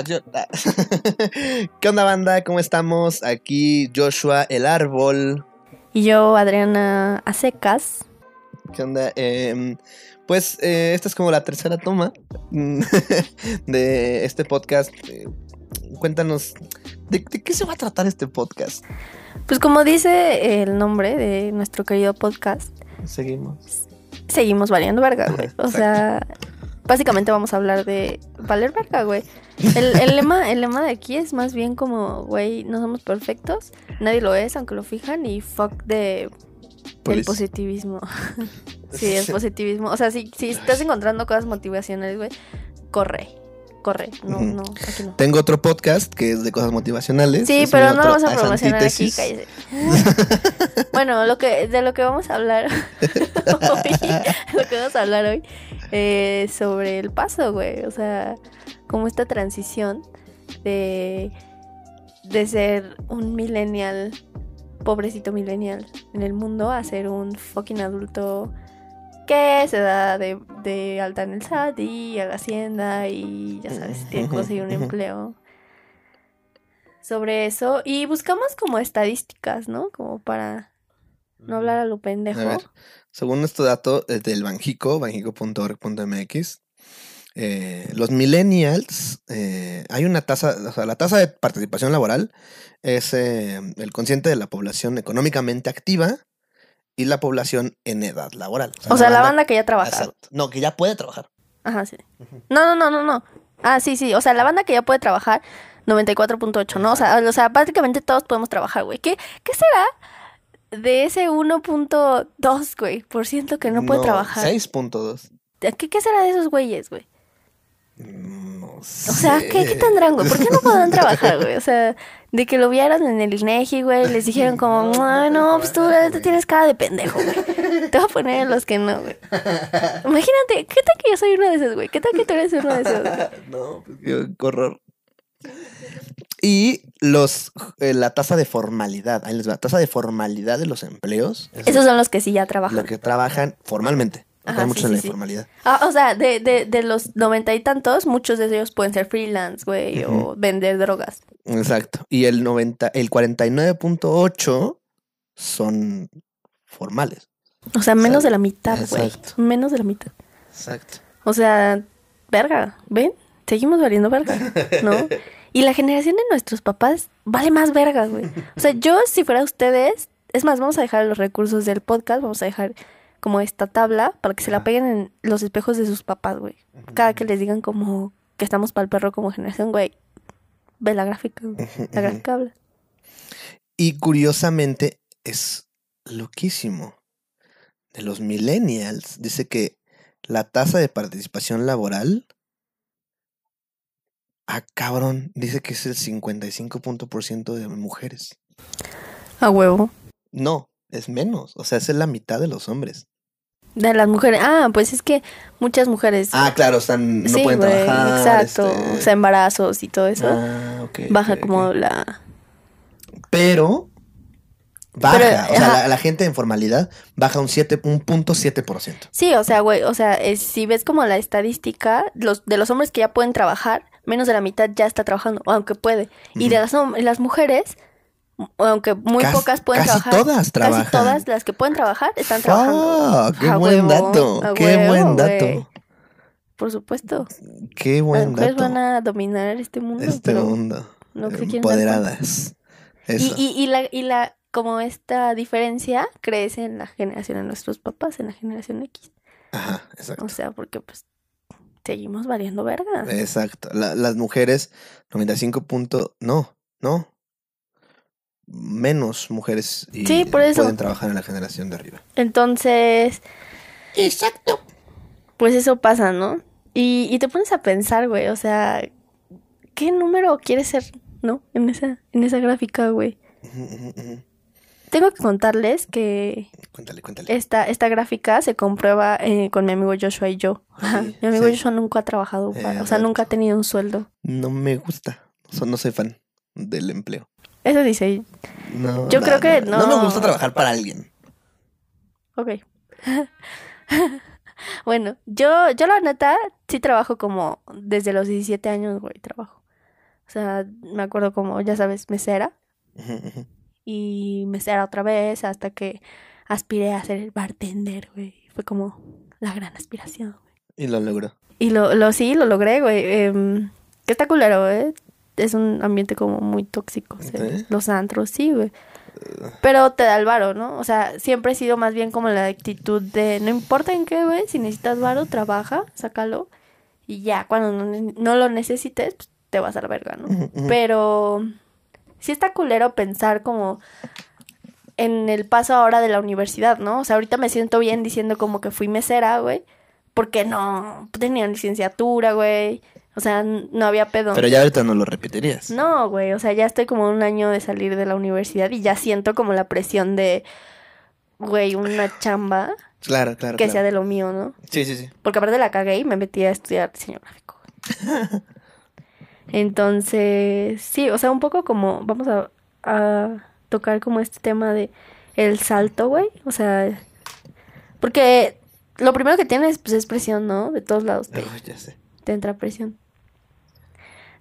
acción. ¿Qué onda, banda? ¿Cómo estamos? Aquí Joshua el Árbol. Y yo, Adriana Acecas. ¿Qué onda? Em, pues eh, esta es como la tercera toma de este podcast. Eh, cuéntanos, ¿de, ¿de qué se va a tratar este podcast? Pues como dice el nombre de nuestro querido podcast, Seguimos. seguimos valiendo verga, güey. O sea, básicamente vamos a hablar de valer verga, güey. El, el lema, el lema de aquí es más bien como, güey, no somos perfectos, nadie lo es, aunque lo fijan, y fuck de el positivismo. sí, el positivismo. O sea, si, si estás encontrando cosas motivacionales, güey, corre. Corre. No, no, aquí no. Tengo otro podcast que es de cosas motivacionales. Sí, Es pero no vamos a promocionar aquí, cállese. bueno, lo que, de lo que vamos a hablar hoy, lo que vamos a hablar hoy, eh, sobre el paso, güey. O sea, como esta transición de, de ser un millennial, pobrecito millennial en el mundo, a ser un fucking adulto que se da de, de alta en el SAT y a la hacienda y ya sabes, tiene que conseguir un empleo sobre eso y buscamos como estadísticas, ¿no? Como para no hablar a lo pendejo. A ver, según este dato es del Banjico, banjico.org.mx, eh, los millennials, eh, hay una tasa, o sea, la tasa de participación laboral es eh, el consciente de la población económicamente activa y la población en edad laboral. o sea, la banda que ya trabaja. Exacto. No, que ya puede trabajar. Ajá, sí. No, no, no, no, no. Ah, sí, sí. O sea, la banda que ya puede trabajar, 94.8, ¿no? O sea, o sea, prácticamente todos podemos trabajar, güey. ¿Qué, ¿Qué será de ese 1.2, güey, por ciento que no puede trabajar? 6.2. ¿Qué, ¿Qué será de esos güeyes, güey? No O sea, ¿qué, ¿qué tendrán, güey? ¿Por qué no podrán trabajar, güey? O sea, de que lo vieran en el INEGI, güey, les dijeron como, "Ay, no, pues tú neta tienes cara de pendejo, güey. Te voy a poner en los que no, güey. Imagínate, ¿qué tal que yo soy uno de esos, güey? ¿Qué tal que tú eres uno de esos, güey? No, pues qué horror. Y los eh, la tasa de formalidad, ahí les va, tasa de formalidad de los empleos. es Esos son los que sí ya trabajan. lo que trabajan formalmente. Ajá, Hay sí, muchos en sí, la sí. informalidad. Ah, o sea, de, de, de los noventa y tantos, muchos de ellos pueden ser freelance, güey, o vender drogas. Exacto. Y el 90, el 49.8 son formales. O sea, menos de la mitad, güey. Exacto. Menos de la mitad. Exacto. O sea, verga, ¿ven? Seguimos valiendo verga, ¿no? Y la generación de nuestros papás vale más verga, güey. O sea, yo si fuera ustedes, es más, vamos a dejar los recursos del podcast, vamos a dejar como esta tabla para que se la peguen en los espejos de sus papás, güey. Cada que les digan como que estamos para el perro como generación, güey. Ve la gráfica, güey. La gráfica habla. Y curiosamente es loquísimo. De los millennials, dice que la tasa de participación laboral. Ah, cabrón. Dice que es el 55% de mujeres. A huevo. No, es menos. O sea, es la mitad de los hombres. De las mujeres. Ah, pues es que muchas mujeres. Ah, claro, están, no sí, pueden güey, trabajar. exacto. este, O sea, embarazos y todo eso. ah, ok, baja como la. Pero. Baja. Pero, o sea, la, la gente en formalidad baja un 7, un punto 7%. Sí, o sea, güey, o sea, es- si ves como la estadística, los de los hombres que ya pueden trabajar, menos de la mitad ya está trabajando, aunque puede. Y de las, las mujeres, aunque muy Casi- pocas pueden casi trabajar. todas trabajan. Casi todas las que pueden trabajar están trabajando. Fuck, ¡Qué A buen huevo, dato! a ¡Qué buen dato! Por supuesto. ¡Qué Las buen mujeres dato! van a dominar este mundo. Este mundo. no. Empoderadas. Y, y, y la, y la, como esta diferencia crece en la generación de nuestros papás, en la generación X. Ajá, exacto. O sea, porque pues seguimos variando verga. Exacto. La- las mujeres, 95 puntos. No, no. Menos mujeres y Sí, por eso. pueden trabajar en la generación de arriba. Entonces, Exacto. pues eso pasa, ¿no? Y, y te pones a pensar, güey, o sea, ¿qué número quieres ser, no? En esa, en esa gráfica, güey. Tengo que contarles que Cuéntale, cuéntale. esta, esta gráfica se comprueba eh, con mi amigo Joshua y yo. Sí, mi amigo sí. Joshua nunca ha trabajado, para- o sea, nunca ha tenido un sueldo. No me gusta. So- no soy fan del empleo. Eso dice, No, Yo no, creo que no. me no. gusta trabajar para alguien. ok. bueno, yo, yo la neta sí trabajo como desde los 17 años, güey, trabajo. O sea, me acuerdo como, ya sabes, mesera. Y mesera otra vez hasta que aspiré a ser el bartender, güey. Fue como la gran aspiración, güey. Y lo logró. Y lo, lo sí, lo logré, güey. Em, que está culero, ¿eh? Es un ambiente como muy tóxico. ¿Sí? Los antros, sí, güey. Pero te da el varo, ¿no? O sea, siempre he sido más bien como la actitud de no importa en qué, güey, si necesitas varo, trabaja, sácalo. Y ya, cuando no, no lo necesites, pues, te vas a la verga, ¿no? Pero sí está culero pensar como en el paso ahora de la universidad, ¿no? O sea, ahorita me siento bien diciendo como que fui mesera, güey. Porque no tenía licenciatura, güey. O sea, no había pedo. Pero ya ahorita no lo repetirías. No, güey, o sea, ya estoy como un año de salir de la universidad y ya siento como la presión de, güey, una chamba Claro, claro. que claro. sea de lo mío, ¿no? Sí, sí, sí. Porque aparte la cagué y me metí a estudiar diseño gráfico. Entonces, sí, o sea, un poco como, vamos a, a tocar como este tema de el salto, güey. O sea, porque lo primero que tienes, pues, es presión, ¿no? De todos lados te, Uy, ya sé. te entra presión.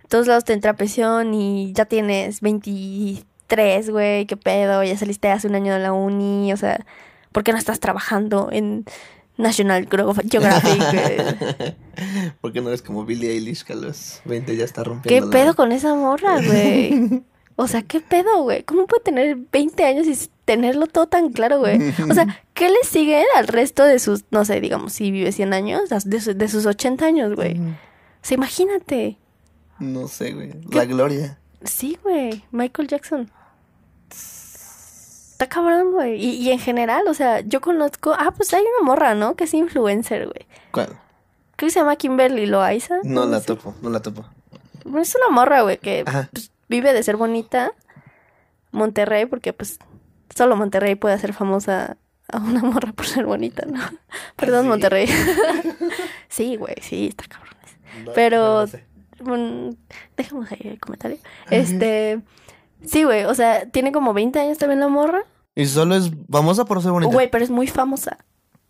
De todos lados te entra presión y ya tienes 23, güey, qué pedo, ya saliste hace un año de la uni, o sea, ¿por qué no estás trabajando en National Geo- Geographic? ¿Por qué no eres como Billie Eilish que a los 20 ya está ¿Qué rompiendo la- pedo con esa morra, güey? O sea, ¿qué pedo, güey? ¿Cómo puede tener 20 años y tenerlo todo tan claro, güey? O sea, ¿qué le sigue al resto de sus, no sé, digamos, si vive 100 años, de, su- de sus 80 años, güey? O sea, imagínate. No sé, güey. La gloria. Sí, güey, Michael Jackson. Está cabrón, güey. Y, y en general, o sea, yo conozco. Ah, pues hay una morra, ¿no? Que es influencer, güey. ¿Cuál? Creo que se llama Kimberly Loaiza. No la sé. topo, no la topo. Es una morra, güey, que Ajá. pues, vive de ser bonita. Monterrey, porque pues solo Monterrey puede hacer famosa a una morra por ser bonita, ¿no? Perdón, ¿sí? Monterrey. sí, güey, sí, está cabrón. No, Pero- no. Bueno, dejemos ahí el comentario. Este, sí, güey, o sea, tiene como 20 años también la morra. Y solo es famosa por ser bonita. Güey, pero es muy famosa.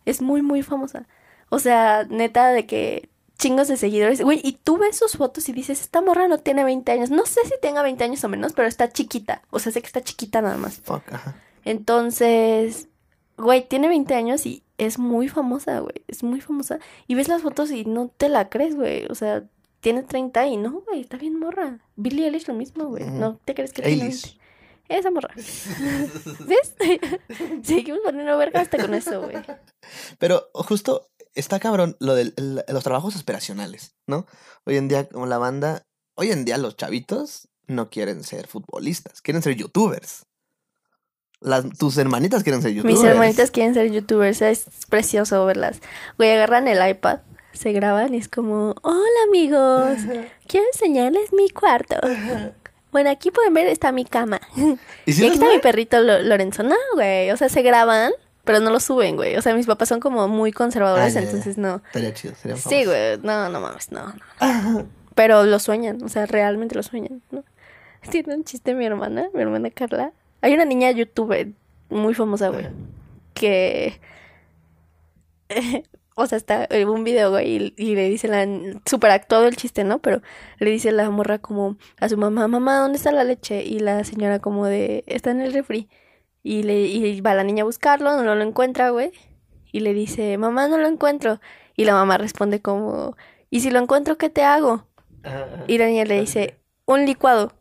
Es muy, muy famosa. O sea, neta, de que chingos de seguidores. Güey, y tú ves sus fotos y dices, esta morra no tiene 20 años. No sé si tenga 20 años o menos, pero está chiquita. O sea, sé que está chiquita nada más. Fuck, ajá. Entonces, güey, tiene 20 años y es muy famosa, güey. Es muy famosa. Y ves las fotos y no te la crees, güey. O sea, tiene 30 y no, güey, está bien morra. Billie Eilish lo mismo, güey. No te crees que tiene Eilish. 20. Esa morra. ¿Ves? Seguimos poniendo verga hasta con eso, güey. Pero justo está cabrón lo de los trabajos aspiracionales, ¿no? Hoy en día, como la banda, hoy en día los chavitos no quieren ser futbolistas, quieren ser youtubers. Las, tus hermanitas quieren ser youtubers. Mis hermanitas quieren ser youtubers, es precioso verlas. Güey, agarran el iPad, se graban y es como, hola amigos, quiero enseñarles mi cuarto. Bueno, aquí pueden ver, está mi cama. ¿Y si y aquí está mi perrito Lo- Lorenzo. No, güey, o sea, se graban, pero no lo suben, güey. O sea, mis papás son como muy conservadores, Ah, ya, ya. entonces no. Estaría chido, serían Sí, famosos. güey, no, no mames, no, no. Pero lo sueñan, o sea, realmente lo sueñan, ¿no? Tiene un chiste mi hermana, mi hermana Carla. Hay una niña youtuber muy famosa, güey, que... o sea, está en un video, güey, y, y le dice la... Super actuado el chiste, ¿no? Pero le dice la morra como a su mamá, mamá, ¿dónde está la leche? Y la señora como de, está en el refri. Y, le, y va la niña a buscarlo, no lo encuentra, güey. Y le dice, mamá, no lo encuentro. Y la mamá responde como, ¿y si lo encuentro, qué te hago? Ajá. Y la niña le dice, un licuado.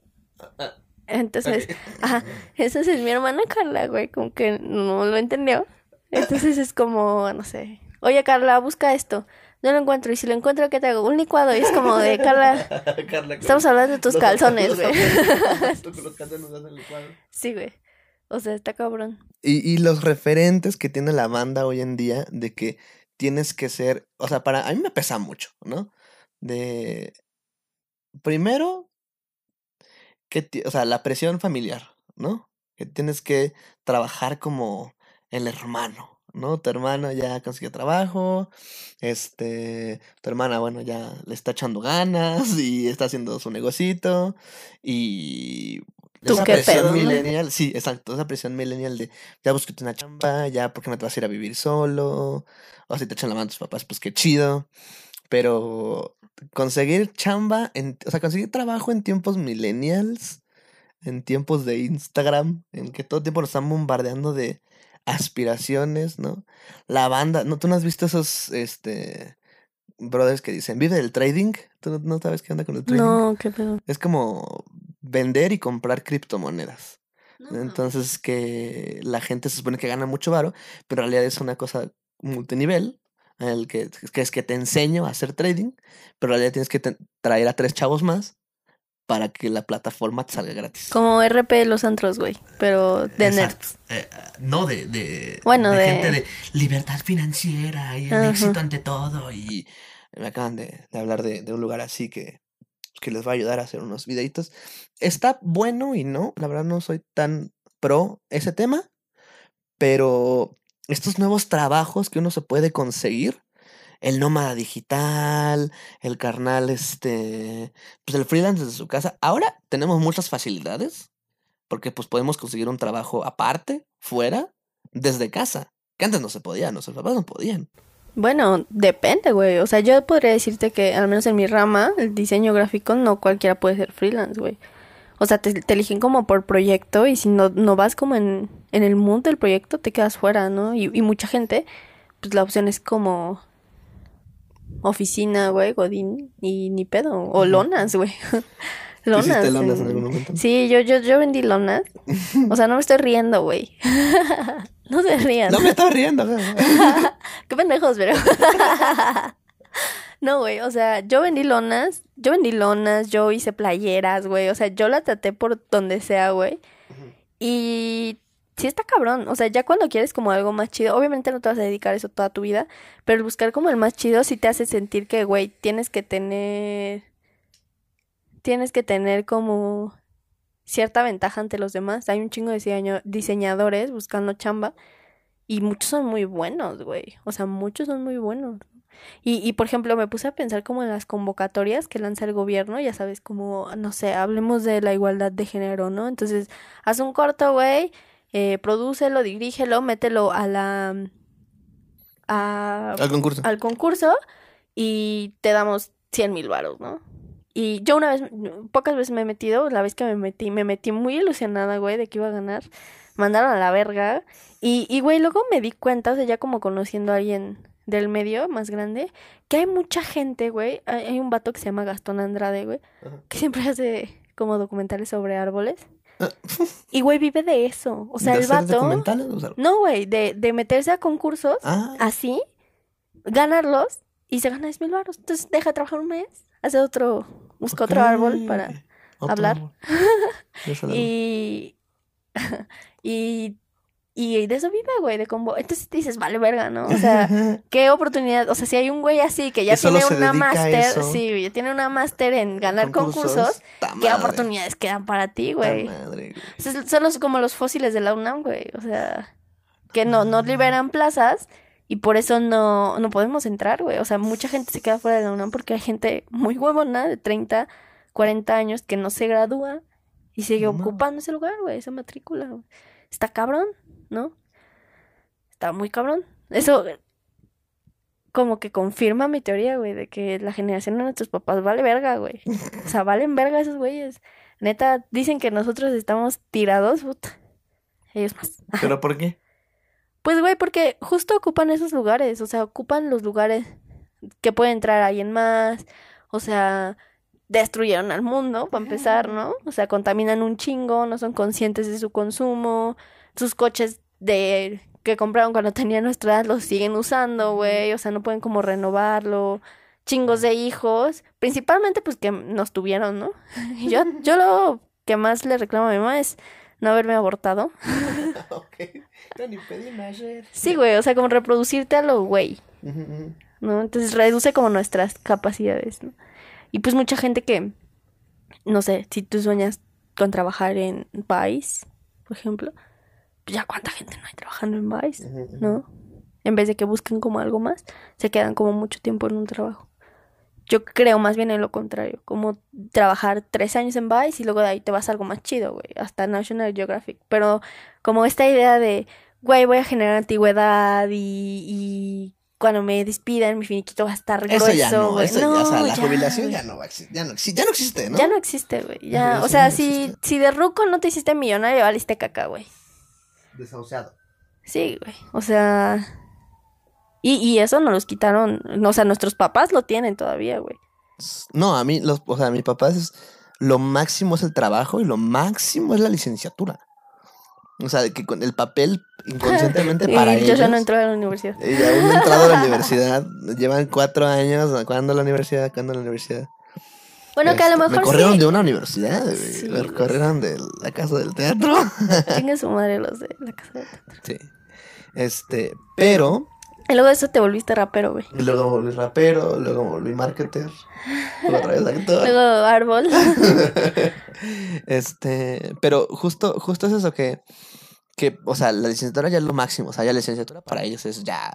Ah, Entonces, ok. ajá, entonces mi hermana Carla, güey, como que no lo entendió. Entonces es como, no sé, oye Carla, busca esto. No lo encuentro, y si lo encuentro, ¿qué te hago? Un licuado. Y es como de, Carla, Carla, estamos hablando de tus calzones, güey. Tú con los calzones hacen licuado. Sí, güey. O sea, está cabrón. Y, y los referentes que tiene la banda hoy en día de que tienes que ser, o sea, para a mí me pesa mucho, ¿no? De primero que o sea, la presión familiar, ¿no? Que tienes que trabajar como el hermano, ¿no? Tu hermano ya consiguió trabajo, este, tu hermana, bueno, ya le está echando ganas y está haciendo su negocito y ¿Tú esa qué presión pedo, no? millennial, sí, exacto, esa presión millennial de ya búsquete una chamba, ya porque no te vas a ir a vivir solo, o si te echan la mano tus papás, pues qué chido. Pero conseguir chamba, en, o sea, conseguir trabajo en tiempos millennials, en tiempos de Instagram, en que todo el tiempo nos están bombardeando de aspiraciones, ¿no? La banda, ¿no? ¿Tú no has visto esos, este, brothers que dicen, vive del trading? ¿Tú no sabes qué onda con el trading? No, qué pedo. Es como vender y comprar criptomonedas. Entonces que la gente se supone que gana mucho varo, pero en realidad es una cosa multinivel, en el que, que es que te enseño a hacer trading, pero en realidad tienes que traer a tres chavos más para que la plataforma te salga gratis. Como RP de los antros, güey, pero de nerds. Eh, no de, de, bueno, de, gente de libertad financiera y el éxito ante todo. Y me acaban de, de hablar de, de, un lugar así que, que les va a ayudar a hacer unos videitos. Está bueno y no, la verdad no soy tan pro ese tema, pero estos nuevos trabajos que uno se puede conseguir, el nómada digital, el carnal, este, pues el freelance desde su casa. Ahora tenemos muchas facilidades porque pues podemos conseguir un trabajo aparte, fuera, desde casa, que antes no se podía, nuestros papás no podían. Bueno, depende, güey. O sea, yo podría decirte que, al menos en mi rama, el diseño gráfico, no cualquiera puede ser freelance, güey. O sea, te, eligen como por proyecto y si no, no vas como en, en el mundo del proyecto, te quedas fuera, ¿no? Y, y mucha gente, pues la opción es como oficina, güey, godín y ni pedo. O lonas, güey. lonas. lonas en algún momento? Sí, yo, yo, yo vendí lonas. O sea, no me estoy riendo, güey. no se rían. No me estoy riendo. Qué pendejos, pero... No, güey, o sea, yo vendí lonas, yo vendí lonas, yo hice playeras, güey, o sea, yo la traté por donde sea, güey. Y sí está cabrón, o sea, ya cuando quieres como algo más chido, obviamente no te vas a dedicar a eso toda tu vida, pero el buscar como el más chido sí te hace sentir que, güey, tienes que tener, tienes que tener como cierta ventaja ante los demás. Hay un chingo de diseñadores buscando chamba y muchos son muy buenos, güey, o sea, muchos son muy buenos. Y, y, por ejemplo, me puse a pensar como en las convocatorias que lanza el gobierno, ya sabes, como, no sé, hablemos de la igualdad de género, ¿no? Entonces, haz un corto, güey, eh, prodúcelo, dirígelo, mételo a la... al concurso. Al concurso y te damos 100 mil varos, ¿no? Y yo una vez, pocas veces me he metido, la vez que me metí, me metí muy ilusionada, güey, de que iba a ganar. Mandaron a la verga. Y, y, güey, luego me di cuenta, o sea, ya como conociendo a alguien del medio más grande, que hay mucha gente, güey. Hay, un vato que se llama Gastón Andrade, güey, que siempre hace como documentales sobre árboles. y güey vive de eso. O sea, el vato. No, güey, de, de meterse a concursos ah. así, ganarlos y se gana 10 mil baros. Entonces deja de trabajar un mes, hace otro, busca otro árbol para hablar. y, y y de eso vive, güey, de combo. Entonces dices, vale, verga, ¿no? O sea, qué oportunidad. O sea, si hay un güey así que ya tiene una máster, sí, ya tiene una máster en ganar concursos, ¿qué oportunidades quedan para ti, güey? O sea, son los, como los fósiles de la UNAM, güey. O sea, que no, no liberan plazas y por eso no, no podemos entrar, güey. O sea, mucha gente se queda fuera de la UNAM porque hay gente muy huevona de 30, 40 años que no se gradúa y sigue ocupando ese lugar, güey, esa matrícula. Está cabrón. ¿no? Está muy cabrón. Eso como que confirma mi teoría, güey, de que la generación de nuestros papás vale verga, güey. O sea, valen verga esos güeyes. Neta, dicen que nosotros estamos tirados, puta. Ellos más. ¿Pero por qué? Pues, güey, porque justo ocupan esos lugares, o sea, ocupan los lugares que puede entrar alguien más, o sea, destruyeron al mundo, para empezar, ¿no? O sea, contaminan un chingo, no son conscientes de su consumo, sus coches de que compraron cuando tenían nuestra edad los siguen usando, güey, o sea, no pueden como renovarlo, chingos de hijos, principalmente pues que nos tuvieron, ¿no? yo, yo lo que más le reclamo a mi mamá es no haberme abortado. Sí, güey, o sea, como reproducirte a lo güey. ¿No? Entonces reduce como nuestras capacidades, ¿no? Y pues mucha gente que, no sé, si tú sueñas con trabajar en país, por ejemplo, ya cuánta gente no hay trabajando en Vice, ¿no? En vez de que busquen como algo más, se quedan como mucho tiempo en un trabajo. Yo creo más bien en lo contrario, como trabajar tres años en Vice y luego de ahí te vas a algo más chido, güey, hasta National Geographic. Pero como esta idea de, güey, voy a generar antigüedad y, y cuando me despidan, mi finiquito va a estar Eso grueso, ya no, eso ya, o sea, la ya, jubilación ya no va a existir, ya no, ya no existe, ¿no? Ya no existe, güey. Ya, Eso o sea, no si, si de ruco no te hiciste millonario, valiste caca, güey. Desahuciado. Sí, güey. O sea. Y, y eso nos los quitaron. O sea, nuestros papás lo tienen todavía, güey. No, a mí, los, o sea, mis papás es, lo máximo es el trabajo y lo máximo es la licenciatura. O sea, que con el papel inconscientemente para y ellos. yo ya no entré a la universidad. Y aún no han entrado a la universidad. Llevan cuatro años. ¿Cuándo la universidad? ¿Cuándo la universidad? Bueno, que a lo Este, mejor Me corrieron sí. de una universidad, güey. Sí, me corrieron de la casa del teatro. Chingue su madre los de la casa de teatro. sí. Este, pero. Y luego de eso te volviste rapero, güey. y Luego volví rapero, luego volví marketer. Luego otra vez actor. Luego árbol. este, pero justo, justo es eso que, que, o sea, la licenciatura ya es lo máximo, o sea, ya la licenciatura para ellos es ya,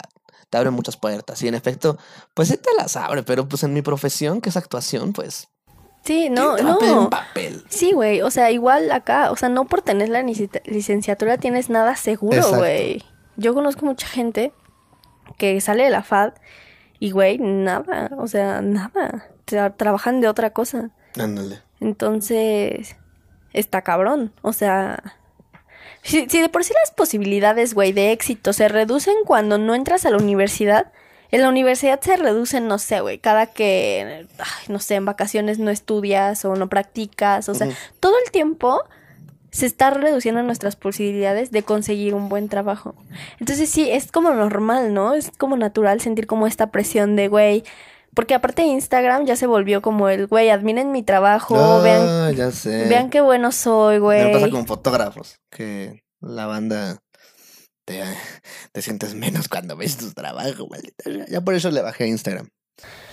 te abre muchas puertas, y en efecto, pues sí te las abre, pero pues en mi profesión, que es actuación, pues, Sí, no, no. papel. Sí, güey. O sea, igual acá. O sea, no por tener la licenciatura tienes nada seguro, güey. Yo conozco mucha gente que sale de la FAD y, güey, nada. O sea, nada. Tra- trabajan de otra cosa. Ándale. Entonces, está cabrón. O sea, si, si de por sí las posibilidades, güey, de éxito se reducen cuando no entras a la universidad, en la universidad se reducen, no sé, güey, cada que, ay, no sé, en vacaciones no estudias o no practicas, o sea, todo el tiempo se está reduciendo nuestras posibilidades de conseguir un buen trabajo. Entonces sí, es como normal, ¿no? Es como natural sentir como esta presión de, güey, porque aparte de Instagram ya se volvió como el, güey, admiren mi trabajo, vean Ah, ya sé. Vean qué bueno soy, Me pasa güey. con fotógrafos, que la banda te, te sientes menos cuando ves tu trabajo, maldita. Ya por eso le bajé a Instagram.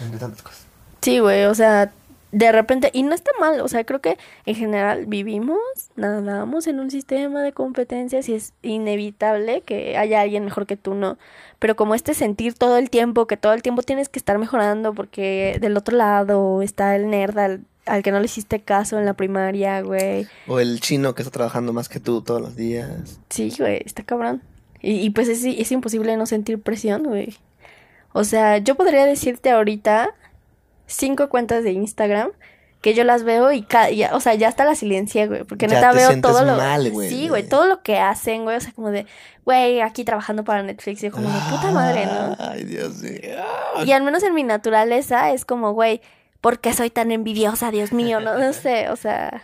Entre tantas cosas. Sí, güey, o sea, de repente, y no está mal, o sea, creo que en general vivimos, nadamos en un sistema de competencias y es inevitable que haya alguien mejor que tú, ¿no? Pero como este sentir todo el tiempo, que todo el tiempo tienes que estar mejorando porque del otro lado está el nerd al, al que no le hiciste caso en la primaria, güey. O el chino que está trabajando más que tú todos los días. Sí, güey, está cabrón. Y, y pues es, es imposible no sentir presión, güey. O sea, yo podría decirte ahorita cinco cuentas de Instagram que yo las veo y, ca- ya, o sea, ya hasta las silencié, güey, porque Ya neta te veo todo lo mal, güey, Sí, güey, todo lo que hacen, güey, o sea, como de, güey, aquí trabajando para Netflix, y yo como de puta madre, ¿no? Ay, Dios mío. Y al menos en mi naturaleza es como, güey, ¿por qué soy tan envidiosa, Dios mío? No, no sé, o sea,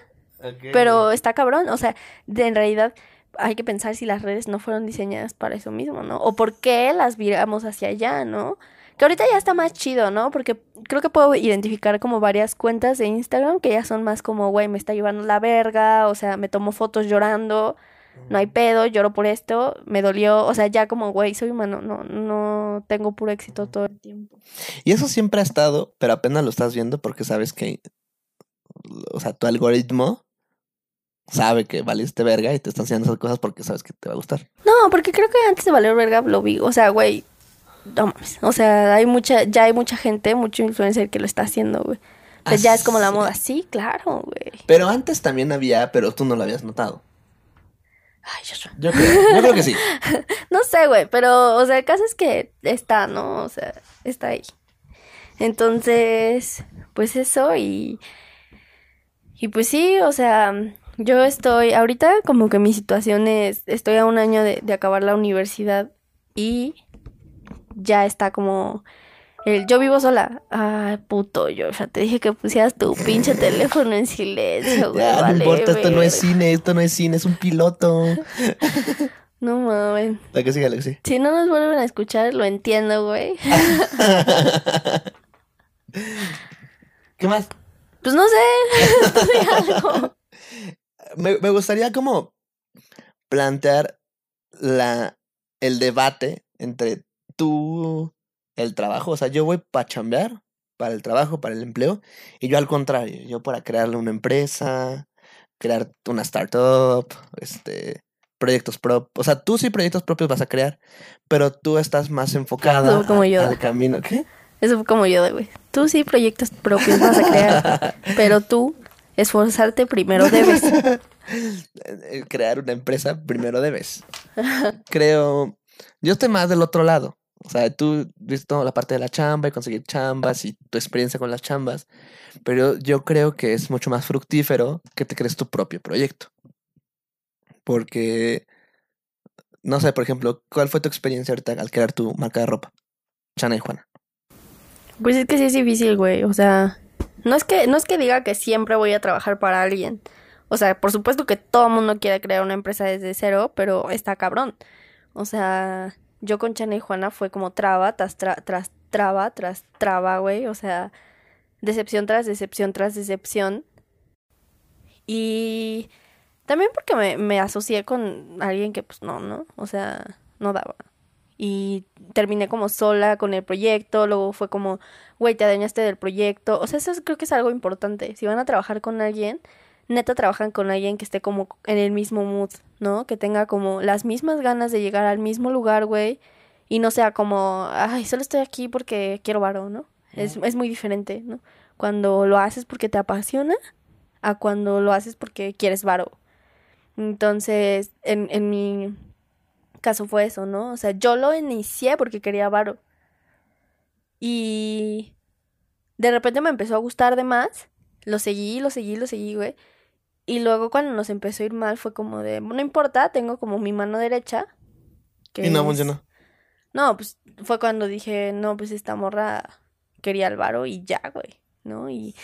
pero está cabrón, o sea, de, en realidad hay que pensar si las redes no fueron diseñadas para eso mismo, ¿no? O por qué las viramos hacia allá, ¿no? Que ahorita ya está más chido, ¿no? Porque creo que puedo identificar como varias cuentas de Instagram que ya son más como, güey, me está llevando la verga, o sea, me tomo fotos llorando, no hay pedo, lloro por esto, me dolió, o sea, ya como, güey, soy humano, no, no tengo puro éxito todo el tiempo. Y eso siempre ha estado, pero apenas lo estás viendo porque sabes que, o sea, tu algoritmo sabe que valiste verga y te están enseñando esas cosas porque sabes que te va a gustar. No, porque creo que antes de valer verga lo vi, o sea, güey, no mames, o sea, hay mucha, ya hay mucha gente, mucho influencer que lo está haciendo, güey. O sea, Ah, ya es como la sí. moda, sí, claro, güey. Pero antes también había, pero tú no lo habías notado. Ay, yo, Yo creo, yo creo que sí. No sé, güey, pero, o sea, el caso es que está, ¿no? O sea, está ahí. Entonces, pues eso y... Y pues sí, o sea, yo estoy, ahorita como que mi situación es, estoy a un año de, de acabar la universidad y ya está como... El, yo vivo sola. Ay, puto, yo ya te dije que pusieras tu pinche teléfono en silencio, güey. Ya, no vale importa, esto no es cine, esto no es cine, es un piloto. No mames. La que sigue, sigue. Si no nos vuelven a escuchar, lo entiendo, güey. ¿Qué más? Pues no sé. Algo. Me, me gustaría como plantear la, el debate entre tú, el trabajo, o sea, yo voy para chambear, para el trabajo, para el empleo, y yo al contrario, yo para crearle una empresa, crear una startup, este, proyectos propios, o sea, tú sí proyectos propios vas a crear, pero tú estás más enfocada Como- yo. al camino, ¿qué? Eso fue como yo, de güey. Tú sí proyectos propios vas a crear, pero tú esforzarte primero debes. crear una empresa, primero debes. Creo, yo estoy más del otro lado. O sea, tú viste toda la parte de la chamba y conseguir chambas y tu experiencia con las chambas, pero yo creo que es mucho más fructífero que te crees tu propio proyecto. Porque, no sé, por ejemplo, ¿cuál fue tu experiencia ahorita al crear tu marca de ropa? Chana y Juana. Pues es que sí es difícil, güey. O sea, no es que, no es que diga que siempre voy a trabajar para alguien. O sea, por supuesto que todo mundo quiere crear una empresa desde cero, pero está cabrón. O sea, yo con Chana y Juana fue como traba tras, tras traba tras traba, güey. O sea, decepción tras decepción tras decepción. Y también porque me, me asocié con alguien que pues no, ¿no? O sea, no daba y terminé como sola con el proyecto, luego fue como, güey, te adueñaste del proyecto, o sea, eso creo que es algo importante, si van a trabajar con alguien, neta trabajan con alguien que esté como en el mismo mood, ¿no? Que tenga como las mismas ganas de llegar al mismo lugar, güey, y no sea como, ay, solo estoy aquí porque quiero varo, ¿no? Es, es muy diferente, ¿no? Cuando lo haces porque te apasiona a cuando lo haces porque quieres varo. Entonces, en, en mi caso fue eso, ¿no? O sea, yo lo inicié porque quería varo. Y de repente me empezó a gustar de más. Lo seguí, lo seguí, lo seguí, güey. Y luego cuando nos empezó a ir mal fue como de, no importa, tengo como mi mano derecha. y no funcionó. No, pues fue cuando dije, no, pues esta morra quería el varo y ya, güey, ¿no? Y,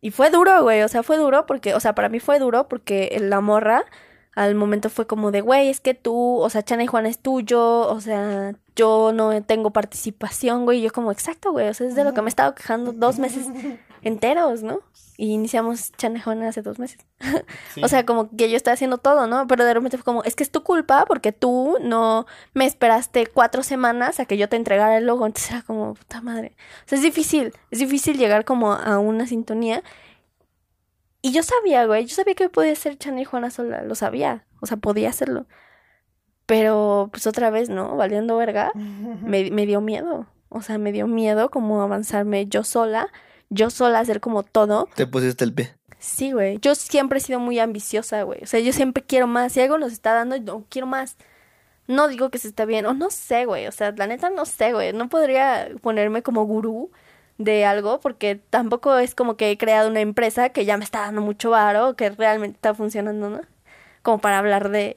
y fue duro, güey, o sea, fue duro porque, o sea, para mí fue duro porque la morra al momento fue como de, güey, es que tú, o sea, Chana y Juan es tuyo, o sea, yo no tengo participación, güey. Y yo como, exacto, güey, o sea, es de lo que me he estado quejando dos meses enteros, ¿no? Y iniciamos Juan hace dos meses. o sea, como que yo estaba haciendo todo, ¿no? Pero de repente fue como, es que es tu culpa porque tú no me esperaste cuatro semanas a que yo te entregara el logo. Entonces era como, puta madre. O sea, es difícil, es difícil llegar como a una sintonía. Y yo sabía, güey, yo sabía que podía ser Chana y Juana sola, lo sabía, o sea, podía hacerlo. Pero, pues otra vez, ¿no? Valiendo verga, me, me dio miedo. O sea, me dio miedo como avanzarme yo sola, yo sola hacer como todo. Te pusiste el pie. Sí, güey. Yo siempre he sido muy ambiciosa, güey. O sea, yo siempre quiero más. Si algo nos está dando, no quiero más. No digo que se está bien, o no sé, güey. O sea, la neta no sé, güey. No podría ponerme como gurú de algo, porque tampoco es como que he creado una empresa que ya me está dando mucho varo, que realmente está funcionando, ¿no? Como para hablar de...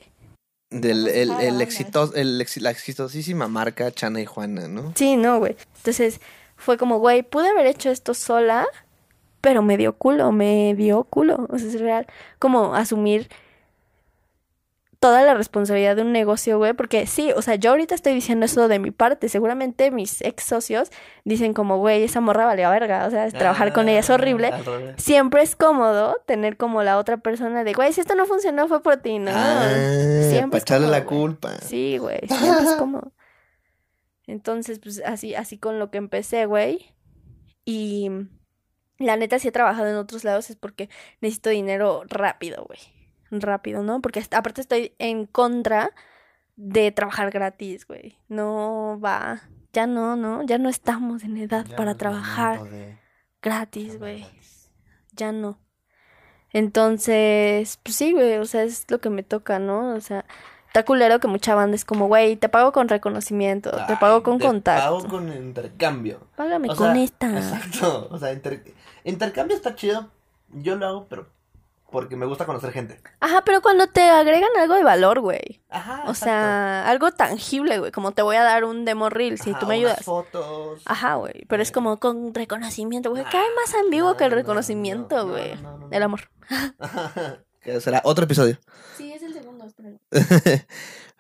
Del el, el exitoso, el, la exitosísima marca Chana y Juana, ¿no? Sí, no, güey. Entonces fue como, güey, pude haber hecho esto sola, pero me dio culo, me dio culo. O sea, es real. Como asumir toda la responsabilidad de un negocio, güey, porque sí, o sea, yo ahorita estoy diciendo eso de mi parte, seguramente mis ex socios dicen como, güey, esa morra valió verga, o sea, trabajar con ella es horrible. Siempre es cómodo tener como la otra persona de, güey, si esto no funcionó fue por ti, ¿no? Ah, siempre. echarle la culpa. Sí, güey, siempre es cómodo. Entonces, pues así, así con lo que empecé, güey. Y la neta, si he trabajado en otros lados es porque necesito dinero rápido, güey rápido, ¿no? Porque aparte estoy en contra de trabajar gratis, güey. No va. Ya no, ¿no? Ya no estamos en edad para trabajar gratis, güey. Ya no. Entonces, pues sí, güey, o sea, es lo que me toca, ¿no? O sea, está culero que mucha banda es como, güey, te pago con reconocimiento, te pago con te contacto. pago con intercambio. Págame con esta. Exacto. O sea, intercambio está chido. Yo lo hago, pero porque me gusta conocer gente. Ajá, pero cuando te agregan algo de valor, güey. Ajá. O sea, algo tangible, güey. Como te voy a dar un demo reel si tú me ayudas. fotos. Ajá, güey. Pero es como con reconocimiento, güey. ¿Qué hay más ambiguo que el reconocimiento, güey? el amor. que será otro episodio. Sí,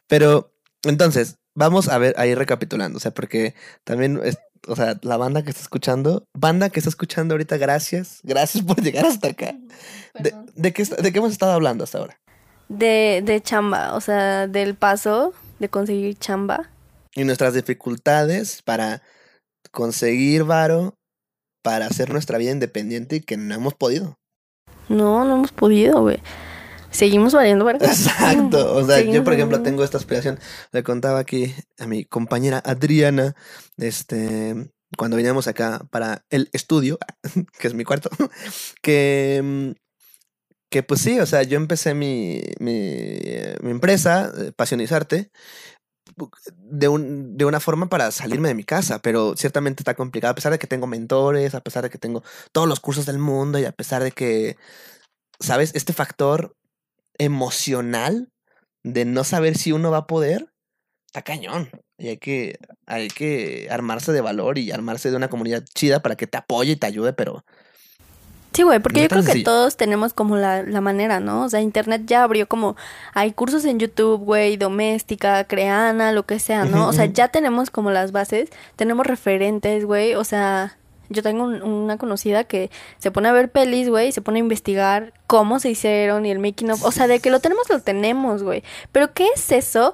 pero, entonces, vamos a ver, ahí recapitulando. O sea, porque también o sea, la banda que está escuchando, banda que está escuchando ahorita, gracias, gracias por llegar hasta acá. De, de, qué, ¿De qué hemos estado hablando hasta ahora? De, de chamba, o sea, del paso de conseguir chamba. Y nuestras dificultades para conseguir varo, para hacer nuestra vida independiente y que no hemos podido. No, no hemos podido, güey seguimos valiendo ¿verdad? Exacto. O sea, yo, por ejemplo, tengo esta aspiración. Le contaba aquí a mi compañera Adriana, este, cuando veníamos acá para el estudio, que es mi cuarto, que, que pues sí, o sea, yo empecé mi, mi, mi empresa, eh, Pasionizarte, de, un, de una forma para salirme de mi casa, pero ciertamente está complicado, a pesar de que tengo mentores, a pesar de que tengo todos los cursos del mundo y a pesar de que, ¿sabes? Este factor emocional de no saber si uno va a poder, está cañón. Y hay que, hay que armarse de valor y armarse de una comunidad chida para que te apoye y te ayude, pero Sí, güey, porque yo creo que todos tenemos como la, la, manera, ¿no? O sea, Internet ya abrió como, hay cursos en YouTube, güey, doméstica, creana, lo que sea, ¿no? O sea, ya tenemos como las bases, tenemos referentes, güey, o sea, yo tengo una conocida que se pone a ver pelis, güey, y se pone a investigar cómo se hicieron y el making of, o sea, de que lo tenemos, lo tenemos, güey. Pero ¿qué es eso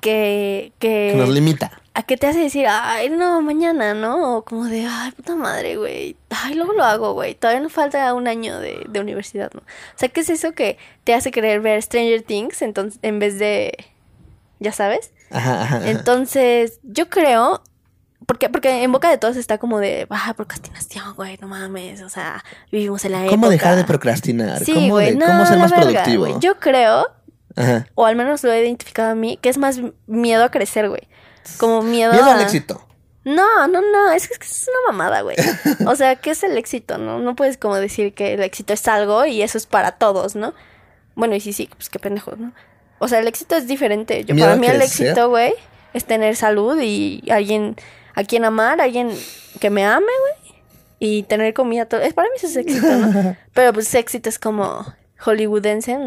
que... Que, que nos limita a qué te hace decir, ay, no, mañana, ¿no? O como de, ay, puta madre, güey. Ay, luego lo hago, güey. Todavía nos falta un año de, de, universidad, ¿no? O sea, ¿qué es eso que te hace querer ver Stranger Things entonces, en vez de, ya sabes? Ajá, ajá, Entonces, yo creo, porque, porque en boca de todos está como de, ah, procrastinación, güey, no mames, o sea, vivimos en la época. ¿Cómo dejar de procrastinar? Sí, ¿Cómo, de, ¿Cómo ser más productivo? Yo creo, Ajá. o al menos lo he identificado a mí, que es más miedo a crecer, güey. Como miedo, miedo al éxito. No, no, no, es que es una mamada, güey. O sea, ¿qué es el éxito, no? No puedes como decir que el éxito es algo y eso es para todos, ¿no? Bueno, y sí, sí, pues qué pendejos, ¿no? O sea, el éxito es diferente. Yo, para mí el éxito, güey, es tener salud y alguien a quien amar, alguien que me ame, güey. Y tener comida todo. Es, para mí eso es éxito, ¿no? Pero pues éxito es como hollywoodense.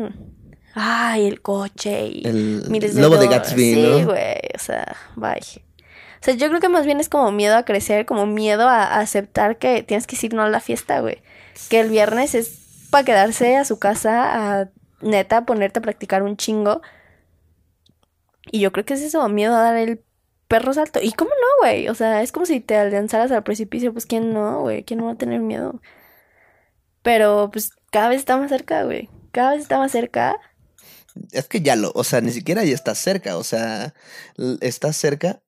Ay, el coche y el miles de lobo de Gatsby, Sí, güey, o sea, bye. O sea, yo creo que más bien es como miedo a crecer, como miedo a, aceptar que tienes que ir no a la fiesta, güey. Que el viernes es para quedarse a su casa a neta ponerte a practicar un chingo. Y yo creo que es eso, miedo a dar el perro salto. ¿Y cómo no, güey? O sea, es como si te lanzaras al precipicio, pues quién no, güey, quién no va a tener miedo. Pero pues cada vez está más cerca, güey. Cada vez está más cerca es que ya lo, o sea, ni siquiera ya estás cerca, o sea, estás cerca,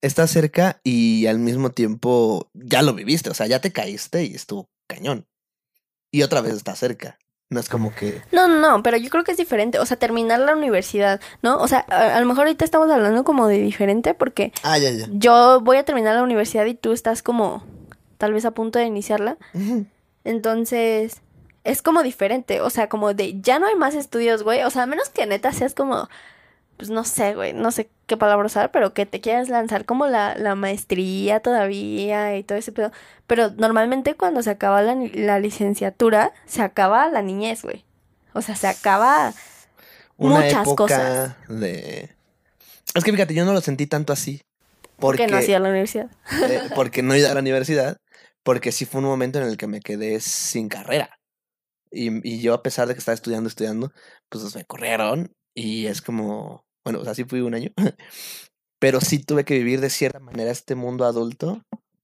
estás cerca y al mismo tiempo ya lo viviste, o sea, ya te caíste y estuvo cañón. Y otra vez estás cerca. No es como que... No, no, no, pero yo creo que es diferente. O sea, terminar la universidad, ¿no? O sea, a, lo mejor ahorita estamos hablando como de diferente porque... Ah, ya, ya. Yo voy a terminar la universidad y tú estás como tal vez a punto de iniciarla. Entonces, es como diferente, o sea, como de ya no hay más estudios, güey, o sea, a menos que neta seas como, pues no sé, güey, no sé qué palabra usar, pero que te quieras lanzar como la, la maestría todavía y todo ese pedo. Pero normalmente cuando se acaba la, la licenciatura, se acaba la niñez, güey. O sea, se acaba muchas cosas. De... Es que fíjate, yo no lo sentí tanto así. Porque, no hacía la universidad. Eh, porque no iba a la universidad. Porque sí fue un momento en el que me quedé sin carrera. Y, y, yo, a pesar de que estaba estudiando, estudiando, pues me corrieron y es como, bueno, o sea, sí fui un año, pero sí tuve que vivir de cierta manera este mundo adulto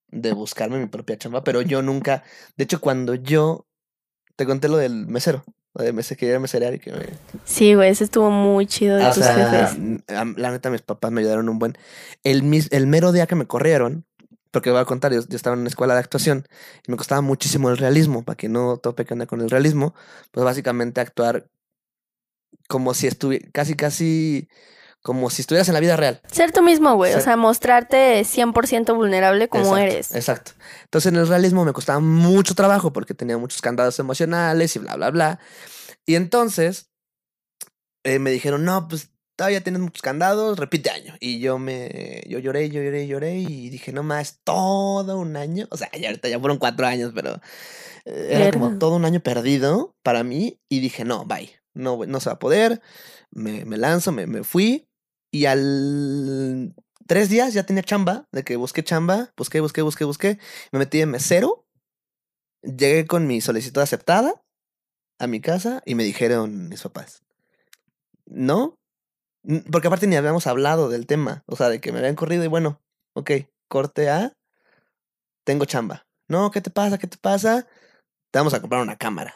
de buscarme mi propia chamba, pero yo nunca, de hecho, cuando yo te conté lo del mesero, lo de mesero, que era meserear y que me... Sí, güey, eso estuvo muy chido de tus jefes. La neta, mis papás me ayudaron un buen... El, el mero día que me corrieron, porque voy a contar, yo, estaba en una escuela de actuación y me costaba muchísimo el realismo, para que no tope que anda con el realismo, pues básicamente actuar como si estuviera, casi, casi, como si estuvieras en la vida real. Ser tú mismo, güey, o sea, mostrarte 100% vulnerable como eres. Exacto. Entonces en el realismo me costaba mucho trabajo porque tenía muchos candados emocionales y bla, bla, bla. Y entonces eh, me dijeron, no, pues todavía tienes muchos candados, repite año. Y yo me, yo lloré, yo lloré, lloré y dije, no más, todo un año. O sea, ya ahorita ya fueron cuatro años, pero eh, era como todo un año perdido para mí. Y dije, no, bye, no, no se va a poder. Me, me lanzo, me, me fui. Y al tres días ya tenía chamba, de que busqué chamba, busqué, busqué, busqué, busqué. Me metí en mesero. Llegué con mi solicitud aceptada a mi casa y me dijeron mis papás, no, porque aparte ni habíamos hablado del tema. O sea, de que me habían corrido y bueno, ok, corte A, tengo chamba. No, ¿qué te pasa? ¿Qué te pasa? Te vamos a comprar una cámara.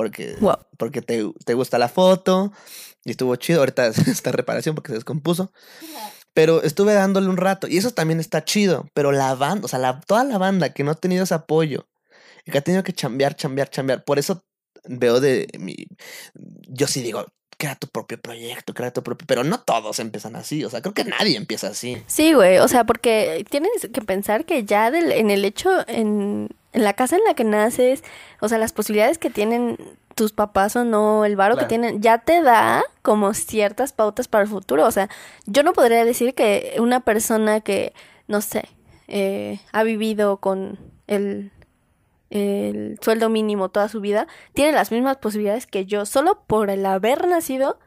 Porque, porque te, te, gusta la foto y estuvo chido. Ahorita esta reparación porque se descompuso. Pero estuve dándole un rato y eso también está chido. Pero la banda, o sea, la, toda la banda que no ha tenido ese apoyo y que ha tenido que chambear, chambear, chambear. Por eso veo de mi. Yo sí digo, crea tu propio proyecto, crea tu propio... Pero no todos empiezan así, o sea, creo que nadie empieza así. Sí, güey, o sea, porque tienes que pensar que ya del, en el hecho, en, en la casa en la que naces, o sea, las posibilidades que tienen tus papás o no, el varo que Claro. tienen, ya te da como ciertas pautas para el futuro. O sea, yo no podría decir que una persona que, no sé, eh, ha vivido con el, el sueldo mínimo toda su vida, tiene las mismas posibilidades que yo, solo por el haber nacido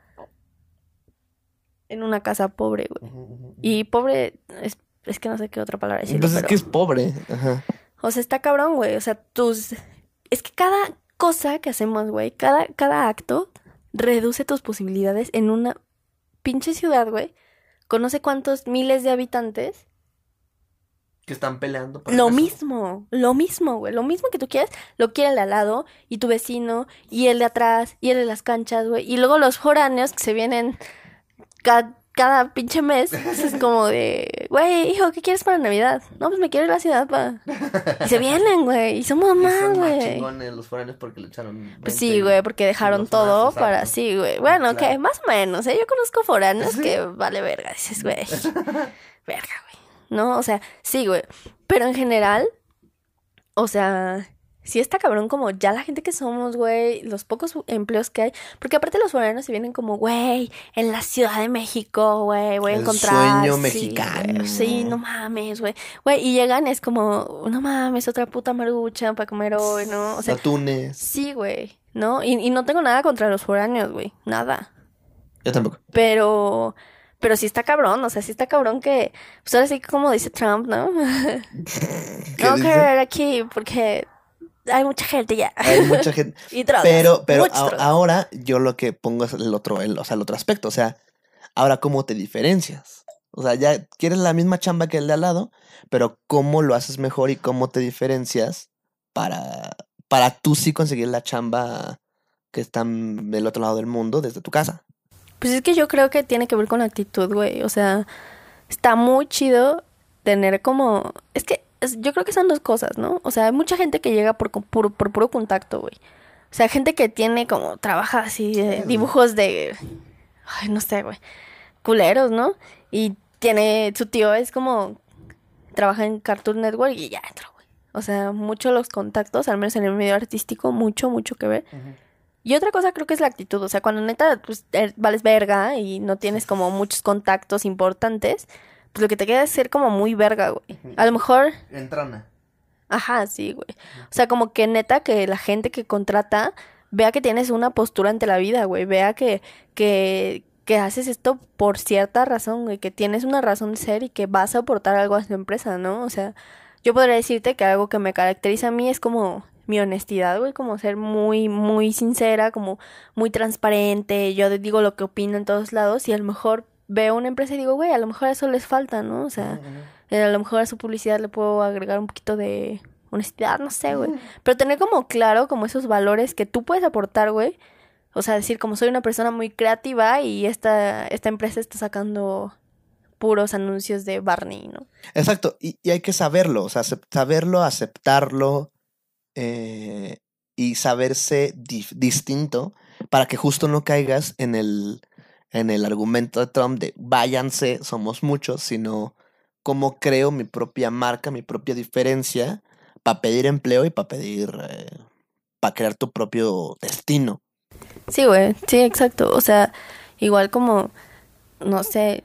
en una casa pobre, güey. Y pobre, es, es que no sé qué otra palabra decir. Entonces es que es pobre. Ajá. O sea, está cabrón, güey. O sea, tus... Es que cada cosa que hacemos, güey, cada, cada acto reduce tus posibilidades en una pinche ciudad, güey. Con no sé cuántos miles de habitantes. Que están peleando. por Lo eso. mismo, lo mismo, güey. Lo mismo que tú quieres, lo quiere el de al lado, y tu vecino, y el de atrás, y el de las canchas, güey. Y luego los foráneos que se vienen ca- cada pinche mes. Es como de, güey, hijo, ¿qué quieres para Navidad? No, pues me quiero ir a la ciudad, pa. Y se vienen, güey. Y somos más, güey. chingones los foráneos porque le echaron. Pues 20 sí, güey, porque dejaron todo más, para sí, güey. Bueno, que Claro. más o menos, ¿eh? Yo conozco foráneos que vale verga, dices, güey. verga, güey. ¿No? O sea, sí, güey. Pero en general, o sea, sí está cabrón como ya la gente que somos, güey, los pocos empleos que hay. Porque aparte los foráneos se vienen como, güey, en la Ciudad de México, güey, voy a El encontrar. sueño sí, mexicano. Sí, no mames, güey. Güey, y llegan, es como, no mames, otra puta marucha para comer hoy, ¿no? O sea, Atunes. Sí, güey, ¿no? Y, y no tengo nada contra los foráneos, güey, nada. Yo tampoco. Pero, pero sí está cabrón, o sea, sí está cabrón que, pues ahora sí como dice Trump, ¿no? ¿Qué no dice? querer aquí porque hay mucha gente ya. Hay mucha gente. y drogas. Pero, pero a- ahora yo lo que pongo es el otro, el, o sea, el otro aspecto. O sea, ahora cómo te diferencias. O sea, ya quieres la misma chamba que el de al lado, pero cómo lo haces mejor y cómo te diferencias para, para tú sí conseguir la chamba que está del otro lado del mundo desde tu casa. Pues es que yo creo que tiene que ver con la actitud, güey. O sea, está muy chido tener como... Es que es- yo creo que son dos cosas, ¿no? O sea, hay mucha gente que llega por, por puro contacto, güey. O sea, gente que tiene como... Trabaja así de dibujos de... Ay, no sé, güey. Culeros, ¿no? Y tiene... Su tío es como... Trabaja en Cartoon Network y ya entró, güey. O sea, mucho los contactos, al menos en el medio artístico, mucho, mucho que ver. Y otra cosa creo que es la actitud, o sea, cuando neta pues, er- vales verga y no tienes como muchos contactos importantes, pues lo que te queda es ser como muy verga, güey. A lo mejor, Entrona. ajá, sí, güey. O sea, como que neta que la gente que contrata vea que tienes una postura ante la vida, güey. Vea que, que, que haces esto por cierta razón, güey. Que tienes una razón de ser y que vas a aportar algo a su empresa, ¿no? O sea, yo podría decirte que algo que me caracteriza a mí es como mi honestidad, güey, como ser muy, muy sincera, como muy transparente, yo digo lo que opino en todos lados y a lo mejor veo una empresa y digo, güey, a lo mejor eso les falta, ¿no? O sea, eh, a lo mejor a su publicidad le puedo agregar un poquito de honestidad, no sé, güey. Pero tener como claro como esos valores que tú puedes aportar, güey. O sea, decir como soy una persona muy creativa y esta, esta empresa está sacando puros anuncios de Barney, ¿no? Exacto, y, y hay que saberlo, o sea, saberlo, aceptarlo eh, y saberse distinto para que justo no caigas en el, en el argumento de Trump de váyanse, somos muchos, sino cómo creo mi propia marca, mi propia diferencia para pedir empleo y para pedir, para crear tu propio destino. Sí, güey, sí, exacto. O sea, igual como, no sé,